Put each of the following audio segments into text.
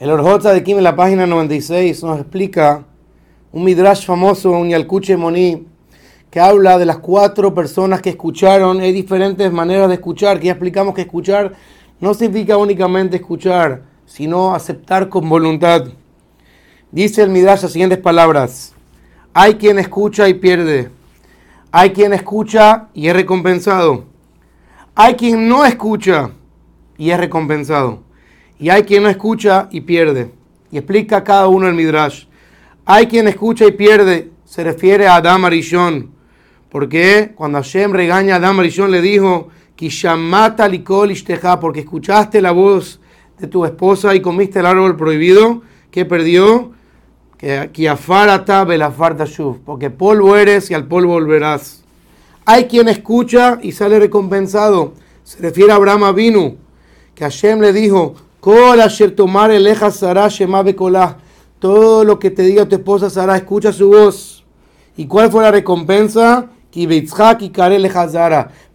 El Orjotza de Kim en la página 96 nos explica un midrash famoso, un Yalkuche Moni, que habla de las cuatro personas que escucharon. Hay diferentes maneras de escuchar, que ya explicamos que escuchar no significa únicamente escuchar, sino aceptar con voluntad. Dice el midrash las siguientes palabras. Hay quien escucha y pierde. Hay quien escucha y es recompensado. Hay quien no escucha y es recompensado. Y hay quien no escucha y pierde. Y explica cada uno el Midrash. Hay quien escucha y pierde. Se refiere a Adam Arishon. Porque cuando Hashem regaña a Adam Arishon le dijo, Kishamata likol porque escuchaste la voz de tu esposa y comiste el árbol prohibido, que perdió? Que porque polvo eres y al polvo volverás. Hay quien escucha y sale recompensado. Se refiere a Abraham Avinu, que Hashem le dijo, todo lo que te diga tu esposa Sara, escucha su voz. ¿Y cuál fue la recompensa?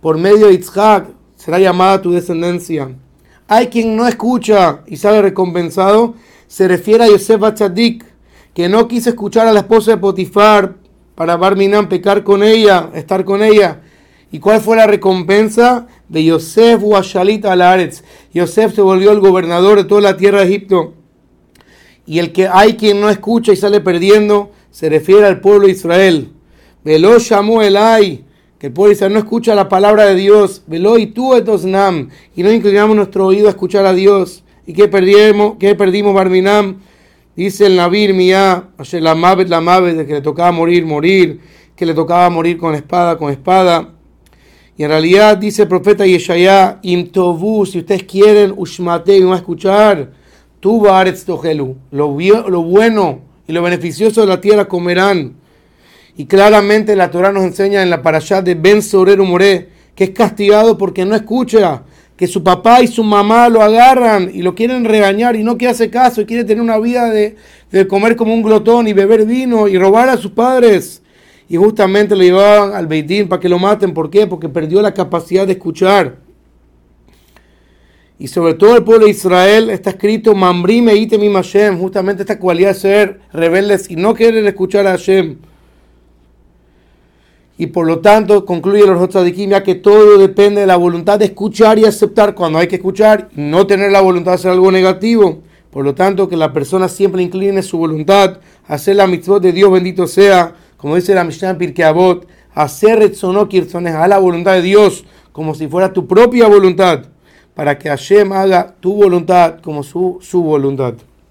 Por medio de Yitzhak será llamada tu descendencia. Hay quien no escucha y sale recompensado. Se refiere a Yosef Bachadik, que no quiso escuchar a la esposa de Potifar para Barminan pecar con ella, estar con ella. ¿Y cuál fue la recompensa? De Yosef Washalit Alaretz. Yosef se volvió el gobernador de toda la tierra de Egipto. Y el que hay quien no escucha y sale perdiendo, se refiere al pueblo de Israel. Velo llamó Elai, que el pueblo de Israel no escucha la palabra de Dios. Velo y tú etosnam, y no inclinamos nuestro oído a escuchar a Dios. ¿Y qué perdimos, qué perdimos Barminam? Dice el Nabir Mia, la Mavet, la Mavet, de que le tocaba morir, morir, que le tocaba morir con espada, con espada. Y en realidad dice el profeta Yeshaya, Imtovu, si ustedes quieren, Ushmate, y no a escuchar, tu Tohelu, lo, lo bueno y lo beneficioso de la tierra comerán. Y claramente la Torah nos enseña en la parashá de Ben Sorero More, que es castigado porque no escucha, que su papá y su mamá lo agarran y lo quieren regañar y no quiere hacer caso y quiere tener una vida de, de comer como un glotón y beber vino y robar a sus padres y justamente lo llevaban al Beitín para que lo maten. ¿Por qué? Porque perdió la capacidad de escuchar. Y sobre todo el pueblo de Israel está escrito Mambrime Itemim Hashem, justamente esta cualidad de ser rebeldes y no querer escuchar a Hashem. Y por lo tanto, concluye los Tzadikim, ya que todo depende de la voluntad de escuchar y aceptar cuando hay que escuchar, no tener la voluntad de hacer algo negativo. Por lo tanto, que la persona siempre incline su voluntad a hacer la mitzvot de Dios, bendito sea, como dice la Mishnah Pirkei Avot, hacer retzonokirzones a la voluntad de Dios como si fuera tu propia voluntad, para que Hashem haga tu voluntad como su, su voluntad.